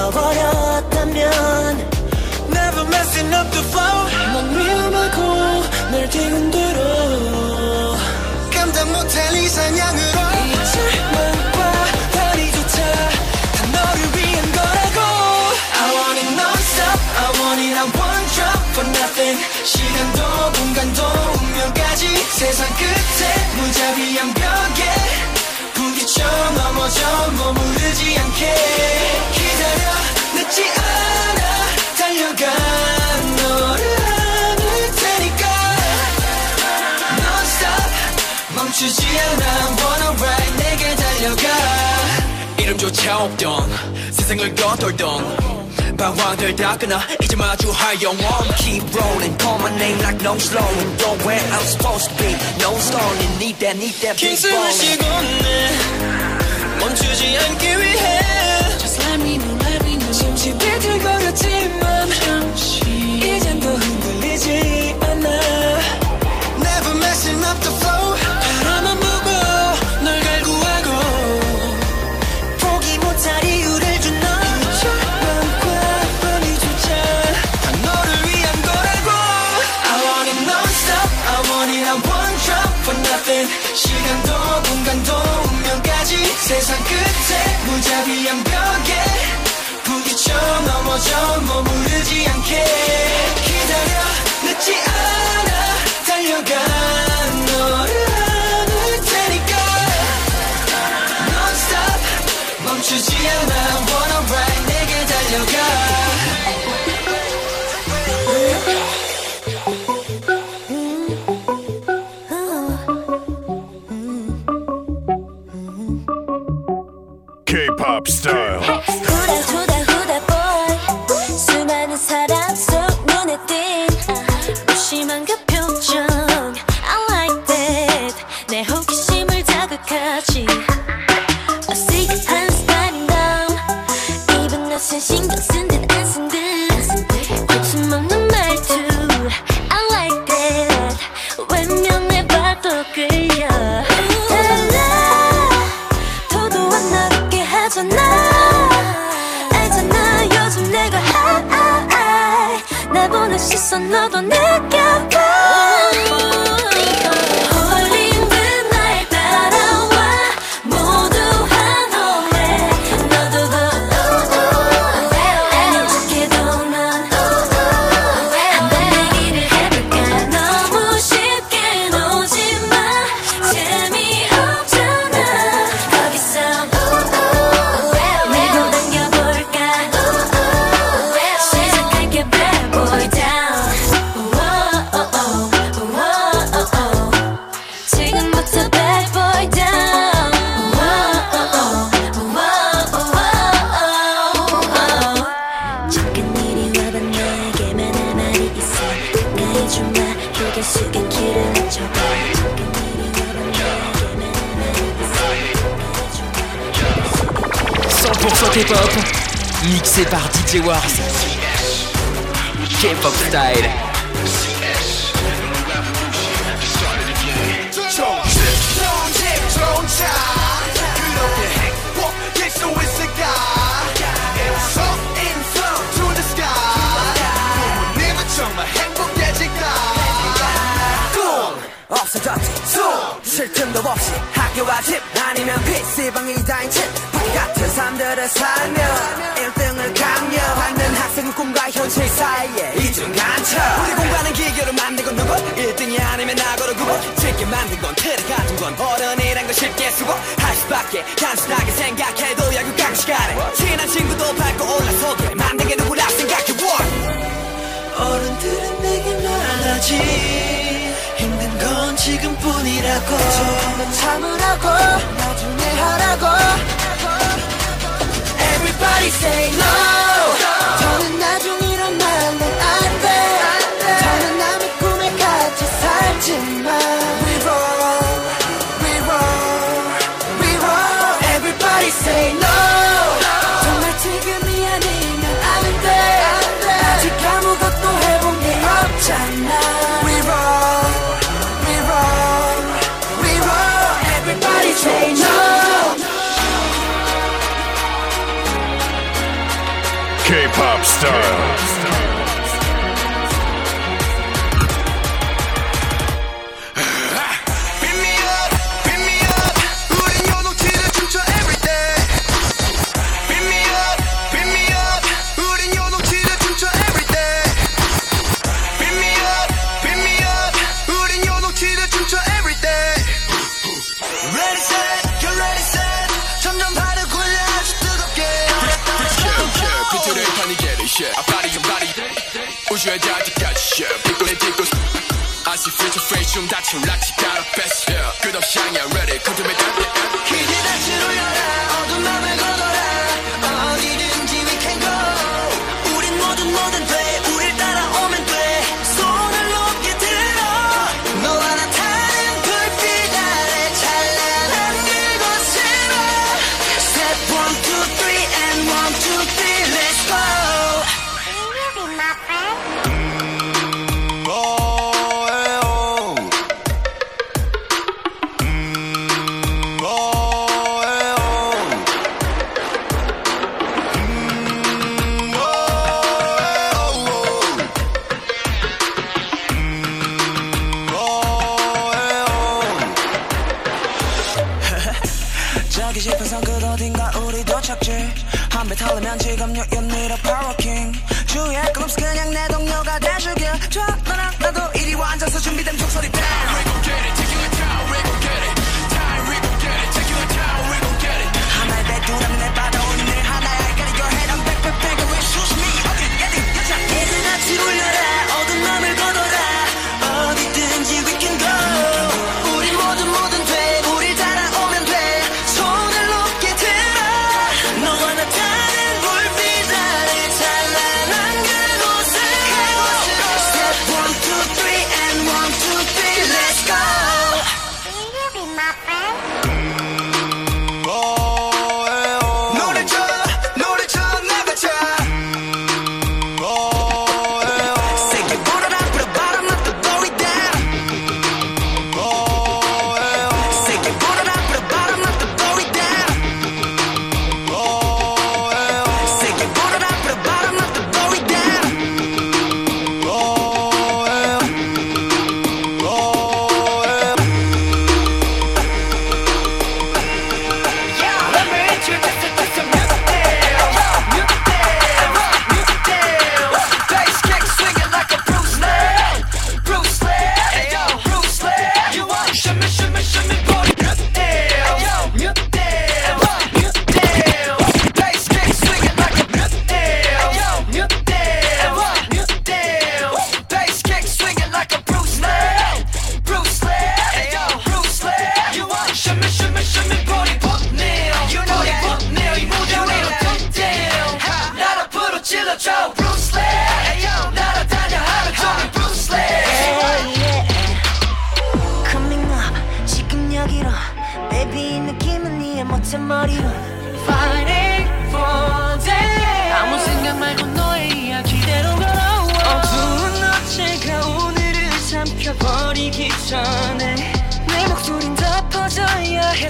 그때 멈춰서 버렸다면 Never messing up the flow 넌 위험하고 날 뒤흔들어. 감당 못할 이상향으로. 이제만 봐 다리조차 다 너를 위한 거라고. I want it non-stop. I I want drop for nothing. 시간도 공간도 운명까지. 세상 끝에 무자비한 벽에 부딪혀 넘어져 머무르지 않게 이름조차 없던 세상을 걷돌던 방황들다 끊어 이제 마주할 영원 Keep rolling call my name like no slowing Go where I'm supposed to be No stalling Need that need that big 킹스를 ball 쉬고 내 멈추지 않기 위해 Just let me know let me know 잠시 비틀거렸지만 하이 나 보는 시선 너도 느껴봐 Mixé par DJ Wars. K-pop Style. 좋 없어졌지. 숨쉴 틈도 없이 학교와 집 아니면 PC방이 다인 집 같은 삶들을 살며 1등을 강요하는 학생은 꿈과 현실 사이에 이중간첩. 우리 공부하는 기교를 만든 건 누구? 1등이 아니면 나고로 구분 쉽게 만든 건 틀에 같은 건 어른이란 걸 쉽게 수고 할 수밖에 단순하게 생각해도 야구 강 시간에 친한 친구도 밟고 올라서게 만든 게 누구라 생각해 어른들은 내게 말하지 건 지금뿐이라고. 참으라고. 나중에 하라고. Everybody say no Styles. body to body. 우주의자한테 catch? Yeah 빅돈이 뛰고 아시 future face like 다쳐 got a best yeah. 끝없이 향해 ready 컨트롤 해 힘이 다치로 열어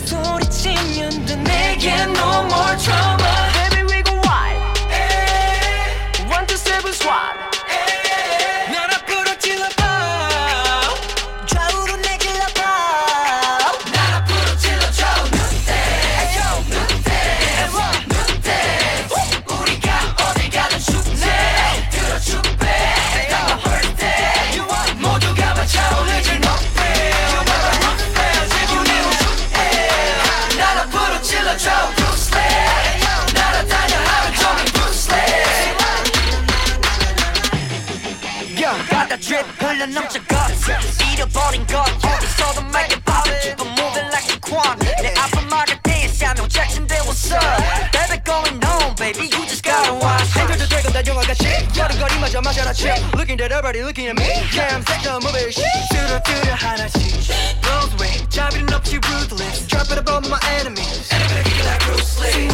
소리치면 돼 내게 no more trouble 난 넘쳐가 잃어버린 것 어디서도 make it pop Keep on moving like a quan 내 앞을 막을 때 Samuel Jackson they what's up Baby going on baby you just gotta watch. 해줘도 되건 다 영화같이 여름거리마저 마셔라 치 Looking at everybody looking at me. Yeah I'm sick of moving shit 뚜려 뚜려 하나씩 Rose way up to ruthless Drop it above my enemies. Everybody like Bruce Lee.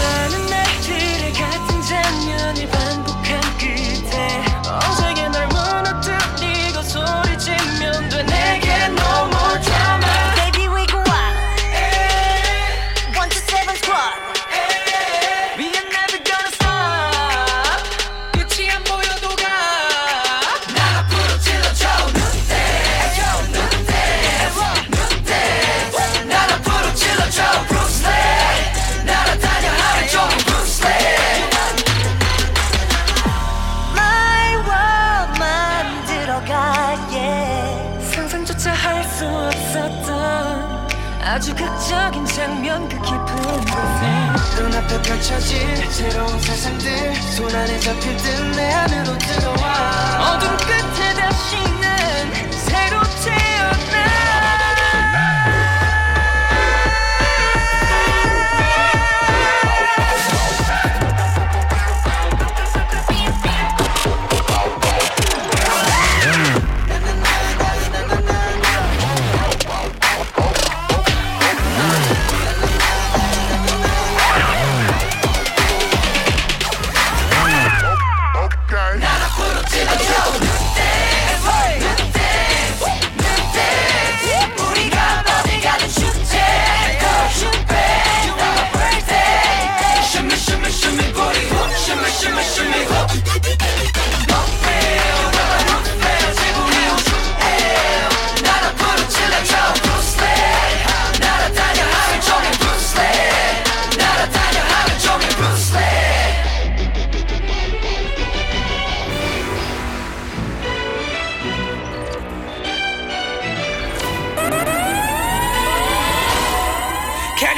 눈앞에 펼쳐질 새로운 세상들 손 안에 잡힐 듯내 안으로 들어와. 어둠 끝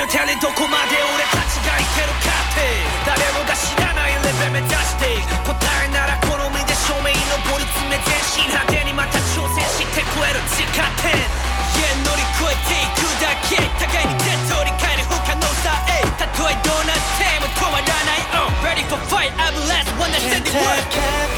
Can you tell it どこまで俺たちがい。ける。かって誰もが知らないレベル目指して答えなら好みで正面に上り詰め全身派手にまた挑戦して超える。時間点 Yeah 乗り越えていくだけ互いに手取り変える。不可能さえたとえどうなっても止まらない、uh, Ready for fight I'm the last one that said the word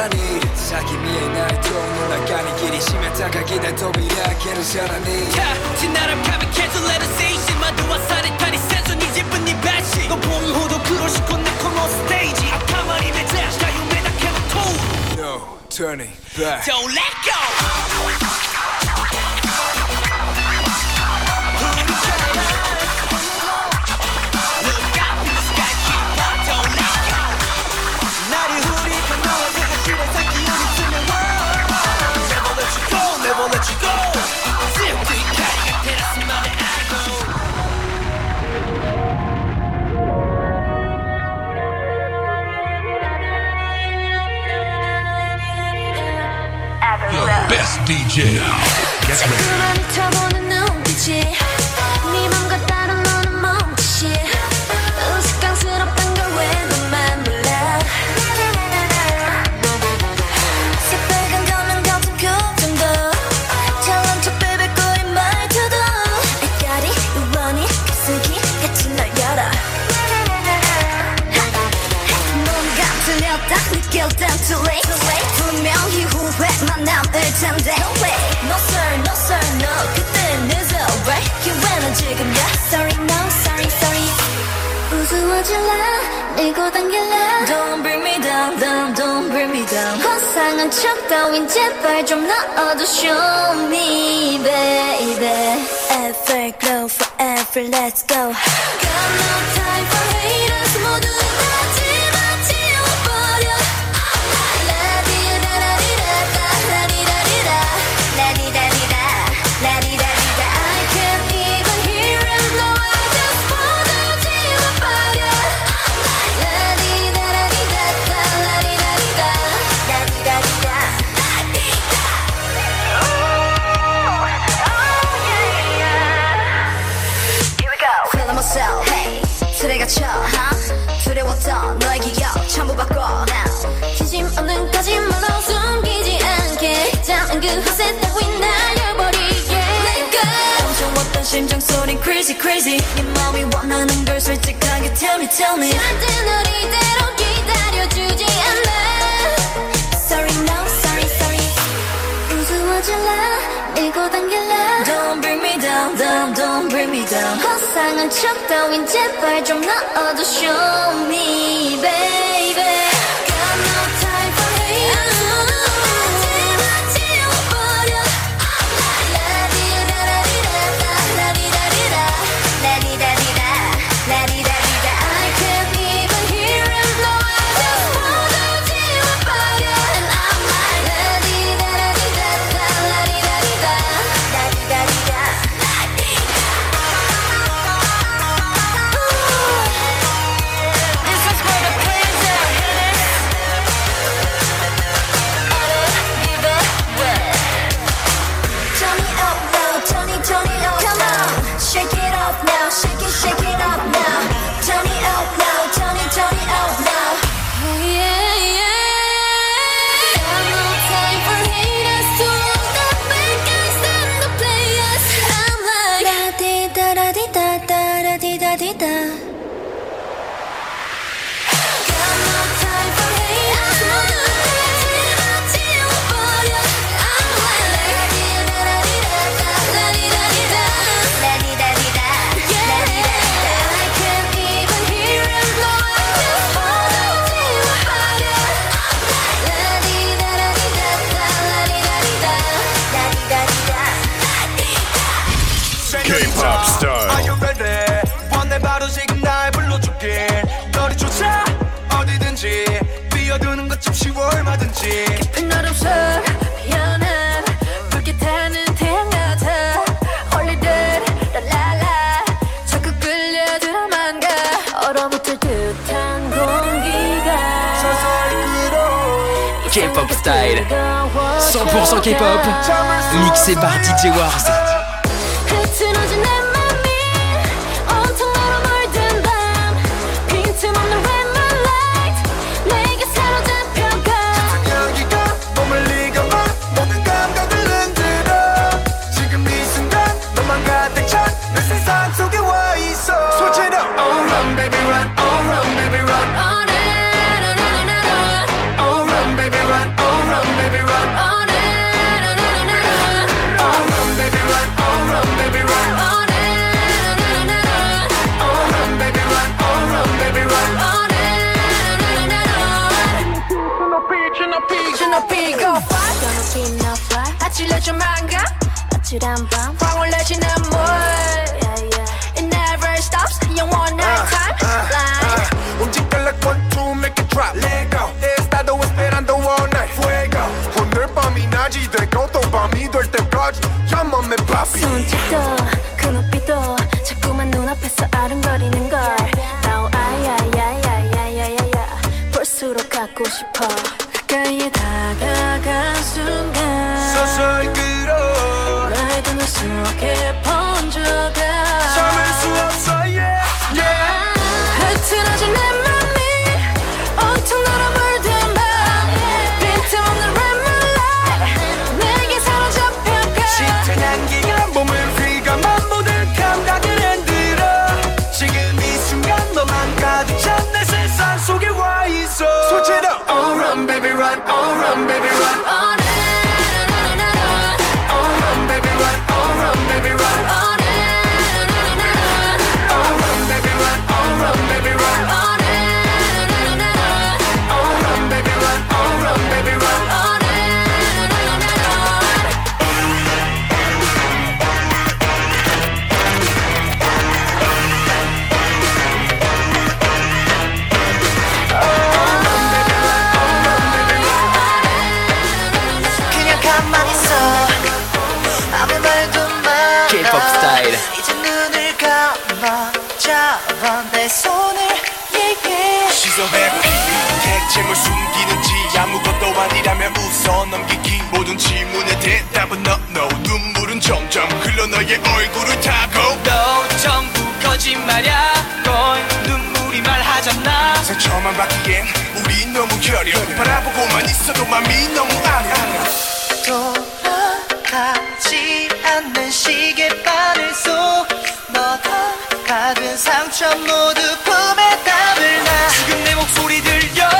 사랑이 No turning back. Don't let go. Best DJ. Get ready. No way No sir. No sir. No. 그땐 늦어. right 기회는 지금 야 Sorry no. Sorry sorry. 우스워질라. 밀고 당길라. Don't bring me down down. Don't bring me down. 환상한 척 따윈 제발 좀 넣어도 Show me baby. Everglow forever. Let's go. Got no time for haters. 모두 다 심장소린 crazy crazy. 네 맘이 원하는 걸 솔직하게 tell me tell me. 절대 널 이대로 기다려주지 않아. Sorry no sorry sorry. 우스워질라 밀고 당길라. Don't bring me down down don't bring me down. 허상한 척 따윈 제발 좀 놔둬 show me baby. K-pop style, 100% K-pop, mixé par DJ Wars. 갖고 싶어. 가까이에 다가간 순간. 서서히 끌어. 나의 눈 속에 번져가. 참을 수 없어 yeah, yeah. 재물 숨기는지 아무것도 아니라면 웃어 넘기기. 모든 질문에 대답은 no no. 눈물은 점점 흘러 너의 얼굴을 타고. 너 전부 거짓말야 넌 눈물이 말하잖아. 상처만 받기엔 우리 너무 결여 바라보고만 있어도 맘이 너무 아려 돌아가지 않는 시계바늘 속 너가 가든 상처 모두 품에 담을 나. 지금 내 목소리 들려.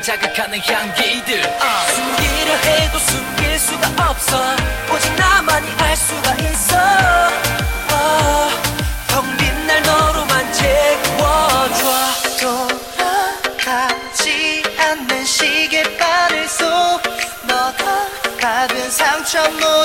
나를 자극하는 향기들 uh. 숨기려 해도 숨길 수가 없어 오직 나만이 알 수가 있어 아, uh. 텅빈 날 너로만 채워줘 돌아가지 않는 시계바늘 속 너가 받은 상처 놓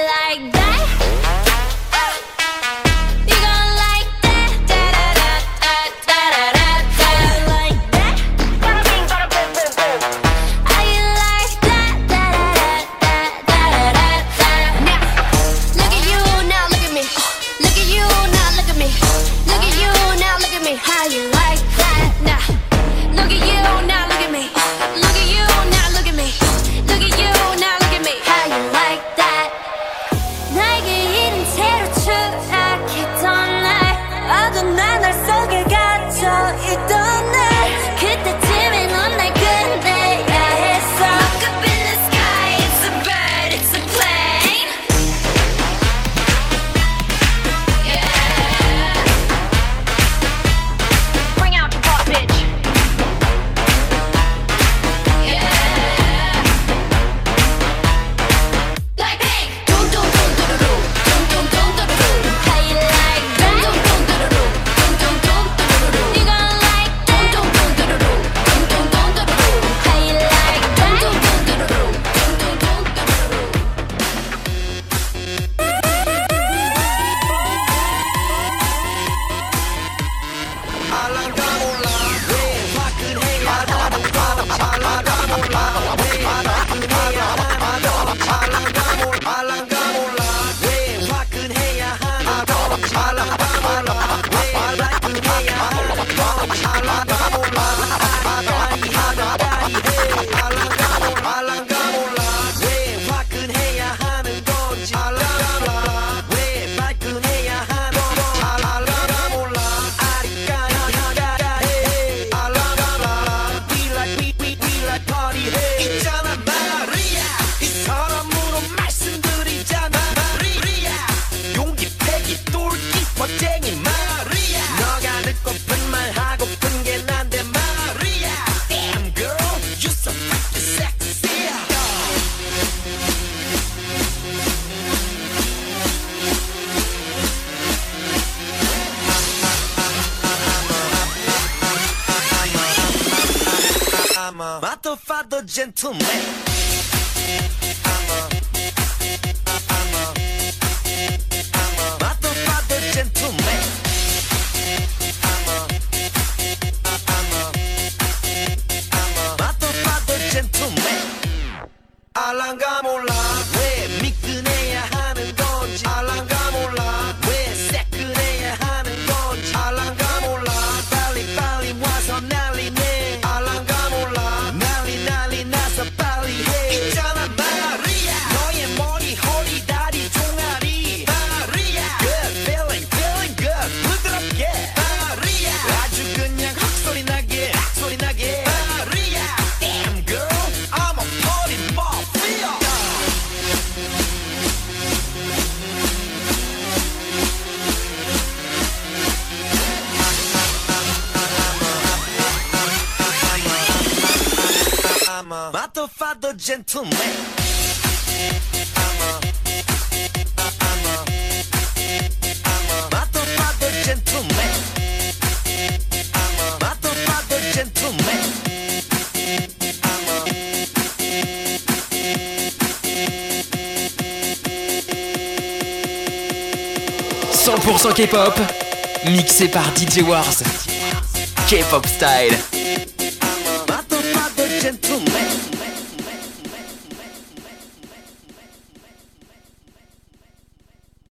like that? Gentleman. gentleman. K-pop, mixé par DJ Wars. K-pop style.